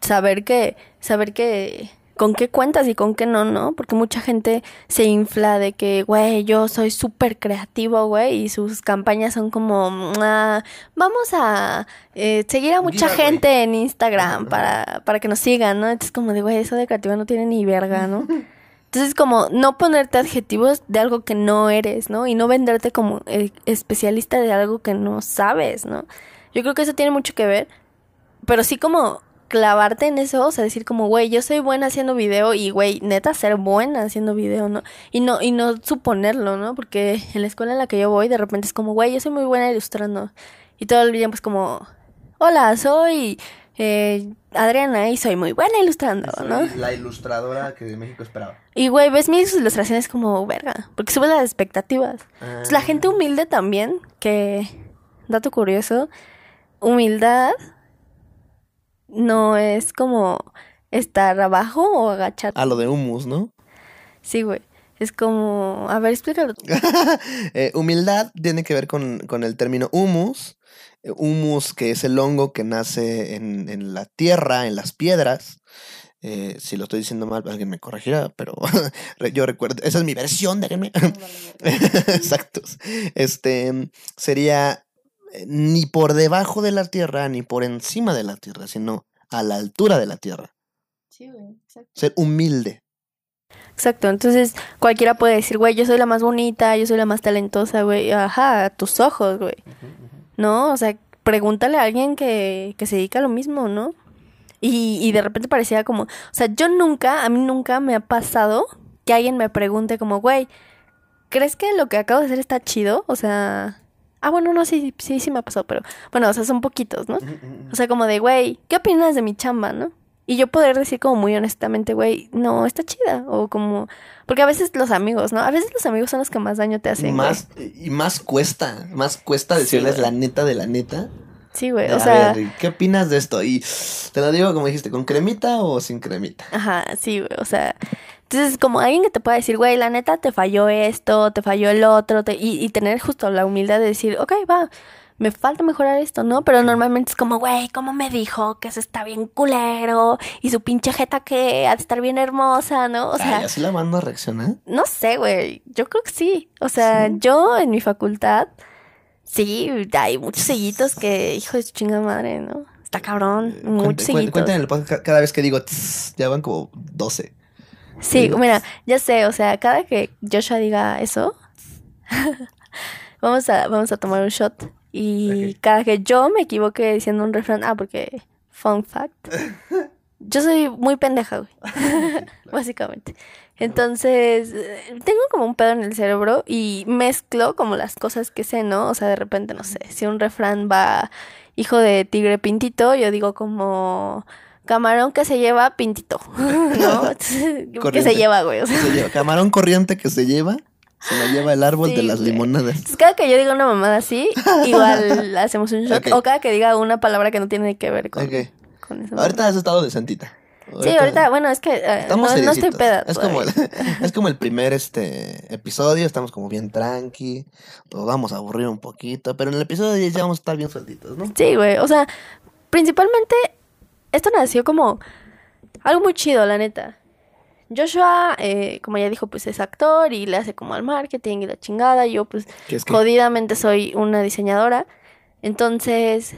saber que, saber que, con qué cuentas y con qué no, ¿no? Porque mucha gente se infla de que, güey, yo soy súper creativo, güey, y sus campañas son como, "Ah, vamos a eh, seguir a mucha gente en Instagram para, para que nos sigan, ¿no? Entonces como de, güey, eso de creativa no tiene ni verga, ¿no? Entonces, como no ponerte adjetivos de algo que no eres, ¿no? Y no venderte como especialista de algo que no sabes, ¿no? Yo creo que eso tiene mucho que ver, pero sí como clavarte en eso, o sea, decir como, güey, yo soy buena haciendo video y, güey, neta, ser buena haciendo video, ¿no? Y no, y no suponerlo, ¿no? Porque en la escuela en la que yo voy, de repente es como, güey, yo soy muy buena ilustrando. Y todo el día, pues, como, hola, soy eh, Adriana y soy muy buena ilustrando, ¿no? La ilustradora que de México esperaba. Y, güey, ves mis ilustraciones como verga, porque sube las expectativas. La gente humilde también, que, dato curioso, humildad no es como estar abajo o agachado. A lo de humus, ¿no? Sí, güey. Es como, a ver, explícalo. Eh, humildad tiene que ver con, con el término humus. Eh, Humus, que es el hongo que nace en, en la tierra, en las piedras. Eh, si lo estoy diciendo mal, alguien me corregirá, pero yo recuerdo, esa es mi versión, déjenme. Exactos. Este sería ni por debajo de la tierra, ni por encima de la tierra, sino a la altura de la tierra. Sí, güey, exacto. Ser humilde. Exacto, entonces cualquiera puede decir, güey, yo soy la más bonita, yo soy la más talentosa, güey. Ajá, a tus ojos, güey. ¿No? O sea, pregúntale a alguien que, que se dedica a lo mismo, ¿no? Y, y de repente parecía como, o sea, yo nunca, a mí nunca me ha pasado que alguien me pregunte como, güey, ¿crees que lo que acabo de hacer está chido? O sea, ah, bueno, no, sí, sí, sí me ha pasado, pero bueno, o sea, son poquitos, ¿no? O sea, como de, güey, ¿qué opinas de mi chamba, no? Y yo poder decir como muy honestamente, güey, no, está chida. O como, porque a veces los amigos, ¿no? A veces los amigos son los que más daño te hacen. güey. más, y más cuesta, más cuesta decirles la neta de la neta. Sí, güey, o a sea, ver, ¿qué opinas de esto? Y te lo digo como dijiste, ¿con cremita o sin cremita? ajá, sí, güey, o sea, entonces como alguien que te pueda decir, güey, la neta te falló esto, te falló el otro, te- y, y tener justo la humildad de decir, ok, va, me falta mejorar esto, ¿no? Pero normalmente es como, güey, ¿cómo me dijo que eso está bien culero? Y su pinche jeta que ha de estar bien hermosa, ¿no? O sea, Ay, así la banda reacciona. No sé, güey. Yo creo que sí. O sea, ¿Sí? yo en mi facultad, sí, hay muchos sellitos que, hijo de su chinga madre, ¿no? Está cabrón. Eh, Muchos sellitos. El podcast cada vez que digo, "Tss", ya van como 12. Sí, mira, ya sé, o sea, cada que Joshua diga eso, vamos a, vamos a tomar un shot. Y cada que yo me equivoque diciendo un refrán, ah, porque, fun fact, yo soy muy pendeja, güey. Básicamente. Entonces, eh, tengo como un pedo en el cerebro y mezclo como las cosas que sé, ¿no? O sea, de repente, no sé, si un refrán va hijo de tigre pintito, yo digo como camarón que se lleva pintito, ¿no? que se lleva, güey. o sea. Se lleva- camarón corriente que se lleva, se la lleva el árbol de las limonadas. Entonces, cada que yo diga una mamada así, igual hacemos un shot. O cada que diga una palabra que no tiene que ver con, eso. Ahorita has estado decentita. Sí, ahorita, bueno, es que eh, no, estoy peda. Es como, el, es como el primer este episodio, estamos como bien tranqui, nos vamos a aburrir un poquito, pero en el episodio 10 ya vamos a estar bien sueltitos, ¿no? Sí, güey. O sea, principalmente esto nació como algo muy chido, la neta. Joshua, eh, como ya dijo, pues es actor y le hace como al marketing y la chingada. Yo, pues, Que es que jodidamente soy una diseñadora. Entonces,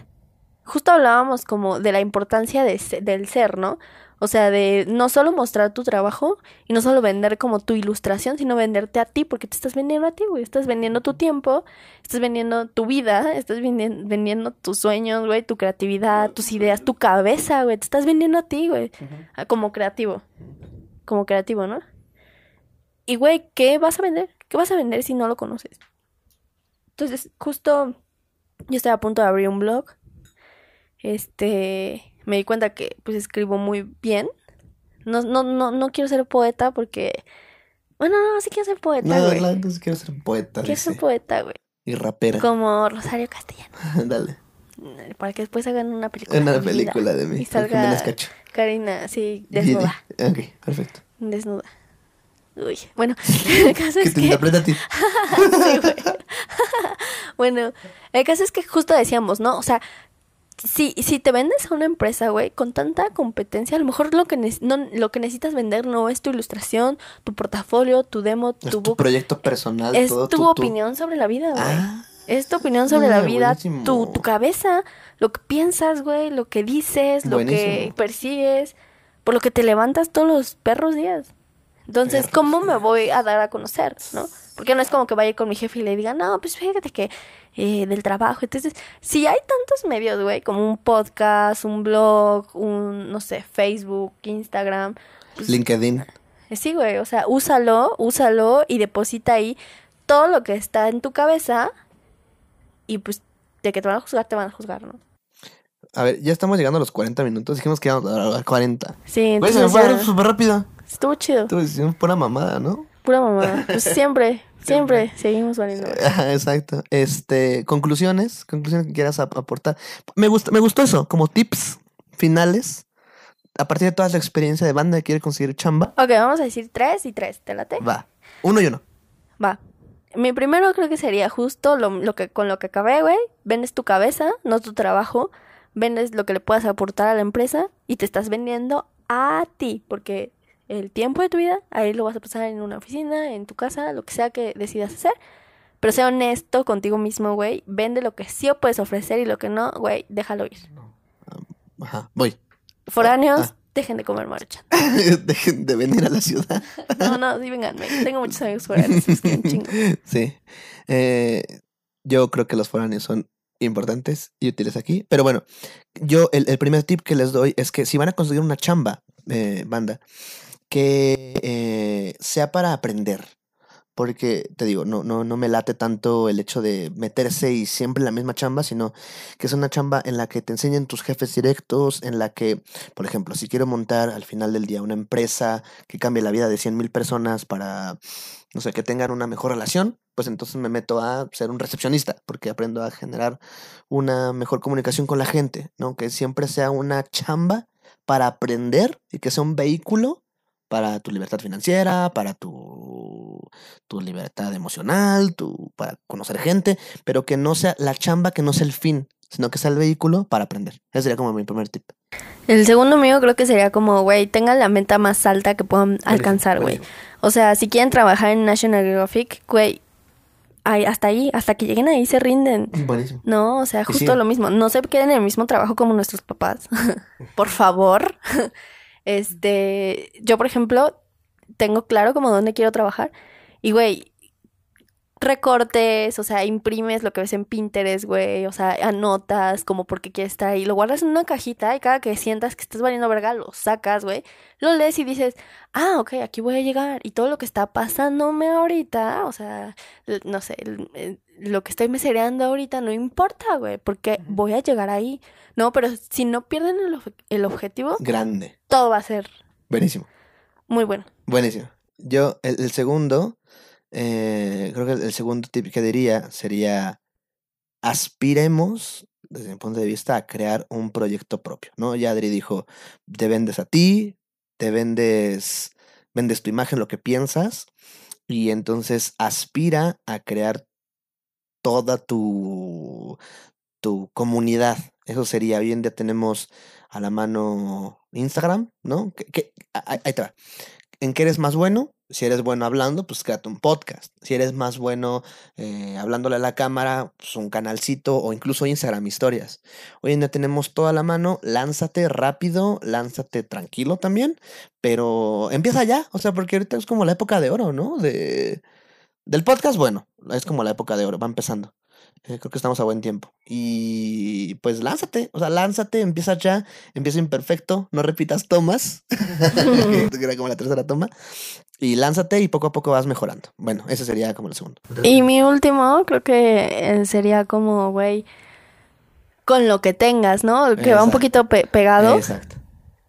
justo hablábamos como de la importancia de del ser, ¿no? O sea, de no solo mostrar tu trabajo y no solo vender como tu ilustración, sino venderte a ti, porque te estás vendiendo a ti, güey. Estás vendiendo tu tiempo, estás vendiendo tu vida, estás vendi- vendiendo tus sueños, güey, tu creatividad, tus ideas, tu cabeza, güey. Te estás vendiendo a ti, güey. Ah, Como creativo. Como creativo, ¿no? Y, güey, ¿qué vas a vender? ¿Qué vas a vender si no lo conoces? Entonces, justo yo estaba a punto de abrir un blog. Este, me di cuenta que pues escribo muy bien. No, no, no, no quiero ser poeta porque. Bueno, no, sí quiero ser poeta, No, güey. entonces quiero ser poeta, quiero dice, ser poeta, güey. y rapera. Como Rosario Castellano. Dale, Para que después hagan una película. una de película de mí. Y salga Jiménez Cacho. Karina, sí, desnuda. Ok, perfecto. Desnuda. Uy, bueno, el caso Que es te que. Sí, bueno, el caso es que justo decíamos, ¿no? O sea, si, si te vendes a una empresa, güey, con tanta competencia, a lo mejor lo que, no, lo que necesitas vender no es tu ilustración, tu portafolio, tu demo, Es tu tu book. proyecto personal, Es todo tu opinión sobre la vida, güey. Ah, Es tu opinión sobre Ah, la vida, tu, tu cabeza, lo que piensas, güey, lo que dices, lo que persigues, por lo que te levantas todos los perros días. Entonces, ¿cómo me voy a dar a conocer, no? Porque no es como que vaya con mi jefe y le diga, no, pues fíjate que eh, del trabajo. Entonces, si hay tantos medios, güey, como un podcast, un blog, un, no sé, Facebook, Instagram, pues, LinkedIn. eh, Sí, güey, o sea, úsalo, úsalo y deposita ahí todo lo que está en tu cabeza y pues de que te van a juzgar, te van a juzgar, ¿no? A ver, ya estamos llegando a los 40 minutos. Dijimos que íbamos a grabar 40. Sí, Güey, se me entonces fue ya, súper rápido. estuvo chido, Tú decías pura mamada, ¿no? Pura mamá, pues siempre, Siempre seguimos valiendo. Ajá, Exacto. Este, conclusiones, conclusiones que quieras ap- aportar. Me gusta, me gustó eso, como tips finales. A partir de toda la experiencia de banda que quiere conseguir chamba, Ok, vamos a decir tres y tres. ¿Te late? va. Uno y uno. Va. Mi primero creo que sería justo lo, lo que con lo que acabé, güey. Vendes tu cabeza, no tu trabajo. Vendes lo que le puedas aportar a la empresa y te estás vendiendo a ti, porque el tiempo de tu vida ahí lo vas a pasar en una oficina, en tu casa, lo que sea que decidas hacer. Pero sea honesto contigo mismo, güey. Vende lo que sí puedes ofrecer y lo que no, güey, déjalo ir. Ajá, voy. Foráneos, Ah. dejen de comer marcha. Dejen de venir a la ciudad. No, no, sí, vengan. Tengo muchos amigos foráneos, es que un chingo. Sí. Eh, yo creo que los foráneos son importantes y útiles aquí. Pero bueno, yo el, el primer tip que les doy es que si van a conseguir una chamba, eh, banda, que eh, sea para aprender. Porque te digo, no, no, no me late tanto el hecho de meterse y siempre en la misma chamba, sino que es una chamba en la que te enseñen tus jefes directos, en la que, por ejemplo, si quiero montar al final del día una empresa que cambie la vida de 100 mil personas para, no sé, que tengan una mejor relación, pues entonces me meto a ser un recepcionista, porque aprendo a generar una mejor comunicación con la gente, ¿no? Que siempre sea una chamba para aprender y que sea un vehículo para tu libertad financiera, para tu, tu libertad emocional, tu, para conocer gente, pero que no sea la chamba, que no sea el fin, sino que sea el vehículo para aprender. Ese sería como mi primer tip. El segundo mío creo que sería como, güey, tengan la meta más alta que puedan alcanzar, güey. O sea, si quieren trabajar en National Geographic, güey, hasta ahí, hasta que lleguen ahí se rinden. Buenísimo. No, o sea, justo sí. lo mismo. No se queden en el mismo trabajo como nuestros papás. por favor. Este, yo, por ejemplo, tengo claro como dónde quiero trabajar. Y, güey, recortes, o sea, imprimes lo que ves en Pinterest, güey, o sea, anotas como porque quieres estar ahí, lo guardas en una cajita y cada que sientas que estás valiendo verga, lo sacas, güey, lo lees y dices, ah, ok, aquí voy a llegar y todo lo que está pasándome ahorita, o sea, no sé, el- lo que estoy mesereando ahorita no importa, güey, porque voy a llegar ahí, no, pero si no pierden el, ob- el objetivo, Grande. todo va a ser Buenísimo. muy bueno. Buenísimo. Yo, el, el segundo, eh, creo que el segundo tip que diría sería aspiremos, desde mi punto de vista, a crear un proyecto propio, ¿no? Ya Adri dijo, te vendes a ti, te vendes, vendes tu imagen, lo que piensas, y entonces aspira a crear toda tu, tu comunidad. Eso sería bien, ya tenemos a la mano Instagram, ¿no? Ahí ahí te va. ¿En qué eres más bueno? Si eres bueno hablando, pues créate un podcast. Si eres más bueno eh, hablándole a la cámara, pues un canalcito o incluso Instagram historias. Hoy en día tenemos toda la mano, lánzate rápido, lánzate tranquilo también, pero empieza ya, o sea, porque ahorita es como la época de oro, ¿no? De, del podcast, bueno, es como la época de oro, va empezando. Eh, creo que estamos a buen tiempo. Y pues lánzate, o sea, lánzate, empieza ya, empieza imperfecto, no repitas tomas, era como la tercera toma, y lánzate y poco a poco vas mejorando. Bueno, ese sería como el segundo. Y mi último, creo que eh, sería como, güey, con lo que tengas, ¿no? Que va un poquito pe- pegado, Exacto.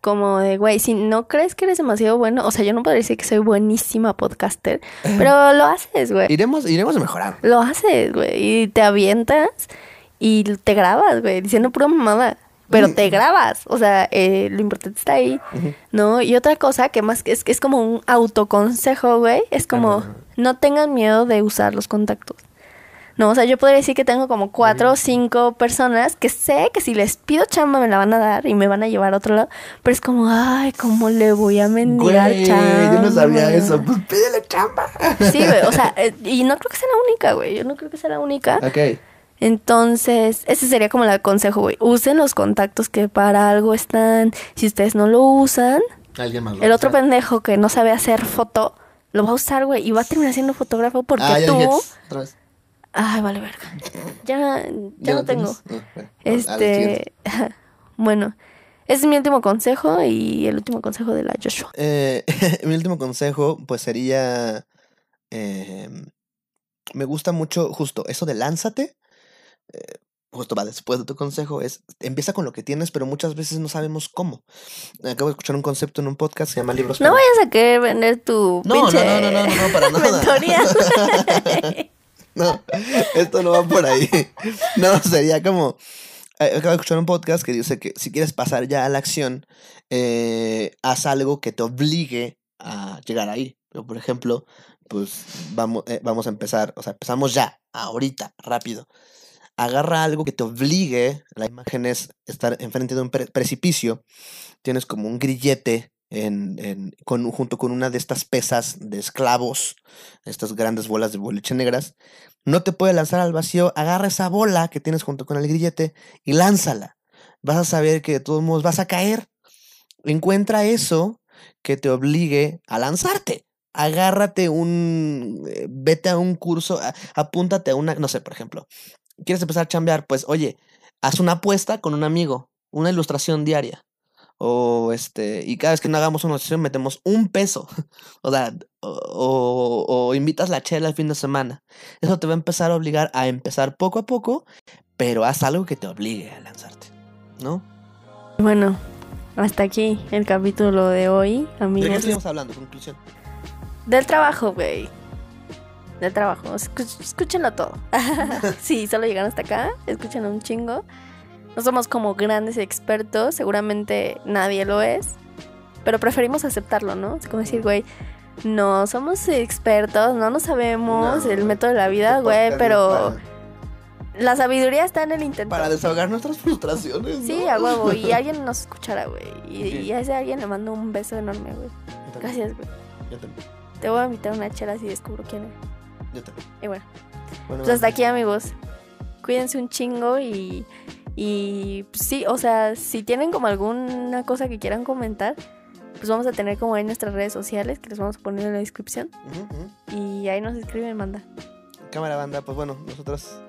Como de, güey, si no crees que eres demasiado bueno, o sea, yo no podría decir que soy buenísima podcaster, pero lo haces, güey. Iremos, iremos mejorando. Lo haces, güey, y te avientas y te grabas, güey, diciendo pura mamada. Pero te grabas, o sea, eh, lo importante está ahí. ¿no? Y otra cosa que más que es que es como un autoconsejo, güey, es como no tengan miedo de usar los contactos. No, o sea, yo podría decir que tengo como cuatro o cinco personas que sé que si les pido chamba me la van a dar y me van a llevar a otro lado, pero es como, ay, ¿cómo le voy a mendigar Güey, chamba? yo no sabía eso. Pues pídele chamba. Sí, güey, o sea, eh, y no creo que sea la única, güey, yo no creo que sea la única. Ok. Entonces, ese sería como el consejo, güey. Usen los contactos que para algo están. Si ustedes no lo usan, Alguien más. lo el otro pendejo que no sabe hacer foto, lo va a usar, güey, y va a terminar siendo fotógrafo porque Ah, tú. otra vez. Ay, vale, verga. Ya, ya, no tengo. bueno. Este. bueno, ese es mi último consejo y el último consejo de la Joshua. Eh, mi último consejo, pues sería. eh, me gusta mucho justo eso de lánzate. eh, justo va después de tu consejo, es empieza con lo que tienes, pero muchas veces no sabemos cómo. Acabo de escuchar un concepto en un podcast que se llama Libros No para- vayas a querer vender tu No, no, pinche no, no, no, no, no, para nada. No, esto no va por ahí. No, sería como. eh, Acabo de escuchar un podcast que dice que si quieres pasar ya a la acción, eh, haz algo que te obligue a llegar ahí. Por ejemplo, pues vamos, eh, vamos a empezar, o sea, empezamos ya, ahorita, rápido. Agarra algo que te obligue. La imagen es estar enfrente de un pre- precipicio. Tienes como un grillete en, con, junto con una de estas pesas de esclavos, estas grandes bolas de boliche negras. No te puede lanzar al vacío. Agarra esa bola que tienes junto con el grillete y lánzala. Vas a saber que de todos modos vas a caer. Encuentra eso que te obligue a lanzarte. Agárrate un. eh, Vete a un curso, apúntate a una. No sé, por ejemplo. ¿Quieres empezar a chambear? Pues, oye, haz una apuesta con un amigo, una ilustración diaria. O este, y cada vez que no hagamos una ilustración metemos un peso. O sea, o, o- o invitas la chela el fin de semana. Eso te va a empezar a obligar a empezar poco a poco, pero haz algo que te obligue a lanzarte. ¿No? Bueno, hasta aquí el capítulo de hoy, ¿De qué amigos. estuvimos hablando? Conclusión. Del trabajo, güey. Del trabajo. Escúchenlo todo. sí, solo llegaron hasta acá. Escúchenlo un chingo. No somos como grandes expertos. Seguramente nadie lo es. Pero preferimos aceptarlo, ¿no? Es como decir, güey, no somos expertos, no nos sabemos No, el método de la vida, güey, pero la sabiduría está en el intento. Para, desahogar nuestras frustraciones. Sí, ¿no? a huevo. Y alguien nos escuchará, güey. Y, a ese alguien le mando un beso enorme, güey. Gracias, güey. Yo también. Te voy a invitar a una chela si descubro quién es. Yo también. Y bueno. Bueno, Pues hasta aquí, amigos. Cuídense un chingo y. Y pues, sí, o sea, si tienen como alguna cosa que quieran comentar, pues vamos a tener como ahí nuestras redes sociales que les vamos a poner en la descripción. Y ahí nos escriben, manda. Cámara banda, pues bueno, nosotros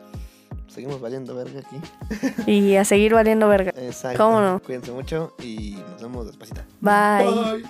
seguimos valiendo verga aquí. Y a seguir valiendo verga. Exacto. ¿Cómo no? Cuídense mucho y nos vemos despacita. Bye. Bye.